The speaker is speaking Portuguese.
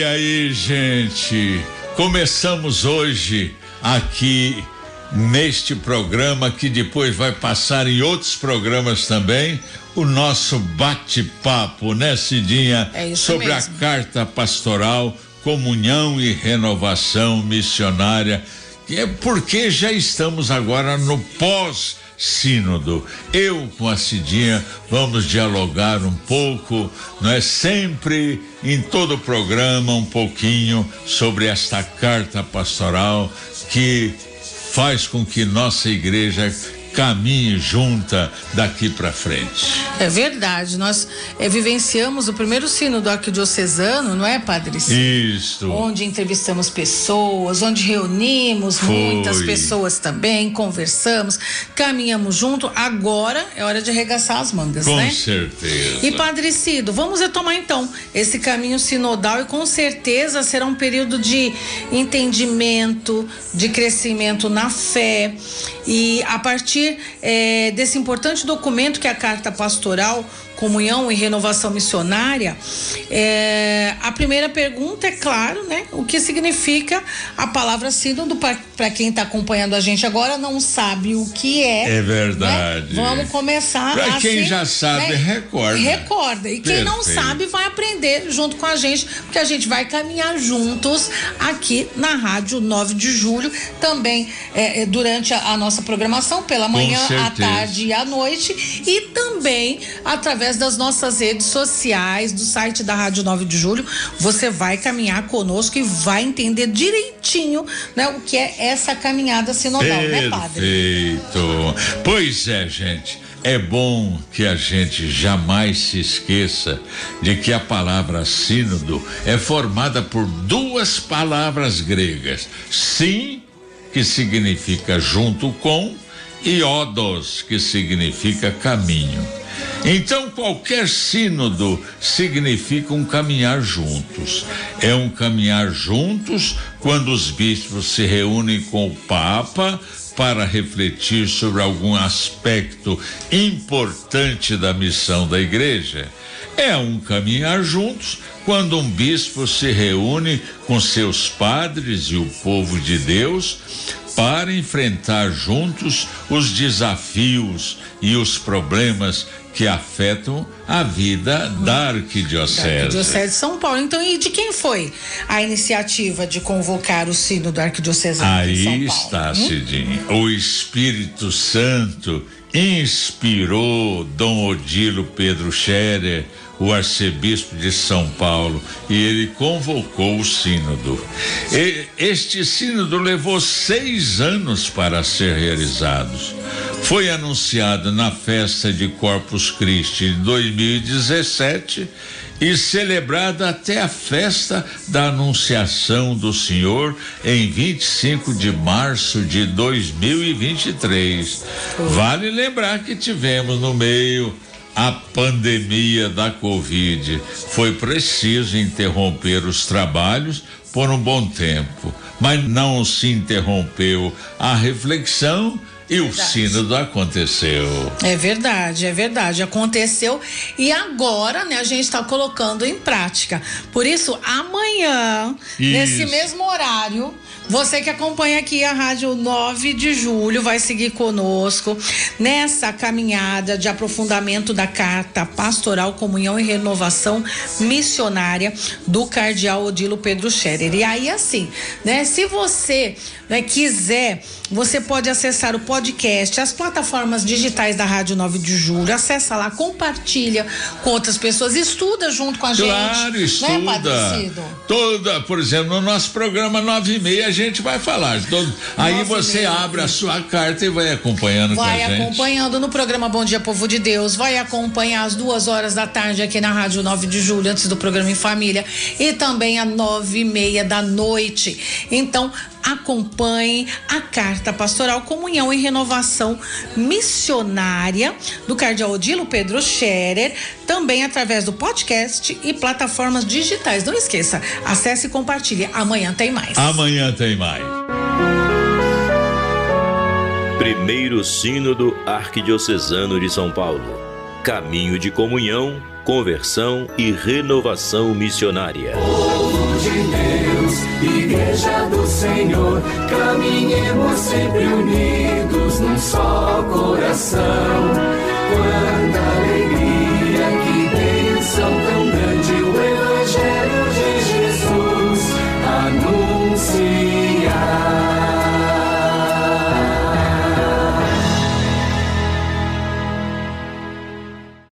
Olha aí, gente. Começamos hoje aqui neste programa que depois vai passar em outros programas também, o nosso bate-papo, né, Cidinha? É sobre mesmo. a carta pastoral, comunhão e renovação missionária. É porque já estamos agora no pós sínodo. Eu com a Cidinha vamos dialogar um pouco, não é sempre em todo o programa um pouquinho sobre esta carta pastoral que faz com que nossa igreja caminhe junta daqui para frente. É verdade. Nós é, vivenciamos o primeiro sino do arquidiocesano, não é, Padre? Isto. Onde entrevistamos pessoas, onde reunimos Foi. muitas pessoas também, conversamos, caminhamos junto. Agora é hora de arregaçar as mangas, Com né? certeza. E Padre Cido, vamos retomar então esse caminho sinodal e com certeza será um período de entendimento, de crescimento na fé. E a partir eh, desse importante documento que é a Carta Pastoral, Comunhão e Renovação Missionária, eh, a primeira pergunta é claro, né? O que significa a palavra sínodo para quem está acompanhando a gente agora não sabe o que é. É verdade. né? Vamos começar Pra a quem se- já sabe, recorda. Recorda. E quem não Perfeito. sabe vai aprender junto com a gente, porque a gente vai caminhar juntos aqui na Rádio 9 de Julho, também é, é, durante a, a nossa programação, pela manhã, à tarde e à noite, e também através das nossas redes sociais, do site da Rádio 9 de Julho. Você vai caminhar conosco e vai entender direitinho né, o que é essa caminhada sinodal, né, padre? Perfeito. Pois é, gente. É bom que a gente jamais se esqueça de que a palavra sínodo é formada por duas palavras gregas. Sim, que significa junto com, e odos, que significa caminho. Então, qualquer sínodo significa um caminhar juntos. É um caminhar juntos quando os bispos se reúnem com o Papa para refletir sobre algum aspecto importante da missão da igreja. É um caminhar juntos quando um bispo se reúne com seus padres e o povo de Deus para enfrentar juntos os desafios e os problemas que afetam a vida da Da arquidiocese. Arquidiocese de São Paulo. Então, e de quem foi a iniciativa de convocar o sino do Arquidiocesano de São Aí Paulo? está, Hum? Cidinha. O Espírito Santo inspirou Dom Odilo Pedro Scherer, o arcebispo de São Paulo, e ele convocou o sínodo. E- este sínodo levou seis anos para ser realizado. Foi anunciado na festa de Corpus Christi de 2017 e celebrada até a festa da Anunciação do Senhor em 25 de março de 2023. Vale lembrar que tivemos no meio a pandemia da Covid. Foi preciso interromper os trabalhos por um bom tempo, mas não se interrompeu a reflexão e o sínodo aconteceu. É verdade, é verdade. Aconteceu e agora, né, a gente está colocando em prática. Por isso, amanhã, Isso. nesse mesmo horário, você que acompanha aqui a Rádio 9 de Julho vai seguir conosco nessa caminhada de aprofundamento da carta pastoral, comunhão e renovação missionária do cardeal Odilo Pedro Scherer. E aí, assim, né, se você né, quiser, você pode acessar o podcast, as plataformas digitais da Rádio 9 de Julho. Acessa lá, compartilha com outras pessoas, estuda junto com a gente. Claro, né, estuda. Né, Toda, por exemplo, no nosso programa 9 e meia a gente vai falar. Todo, aí você abre a sua carta e vai acompanhando vai com a gente. Vai acompanhando no programa Bom Dia Povo de Deus, vai acompanhar às duas horas da tarde aqui na Rádio 9 de Julho, antes do programa Em Família, e também às nove e meia da noite. Então, acompanhe a carta pastoral Comunhão e Renovação Missionária do cardeal Odilo Pedro Scherer, também através do podcast e plataformas digitais. Não esqueça, acesse e compartilhe. Amanhã tem mais. Amanhã tem mais. Primeiro Sínodo Arquidiocesano de São Paulo. Caminho de comunhão, conversão e renovação missionária. Povo de Deus, Igreja do Senhor, caminhemos sempre unidos num só coração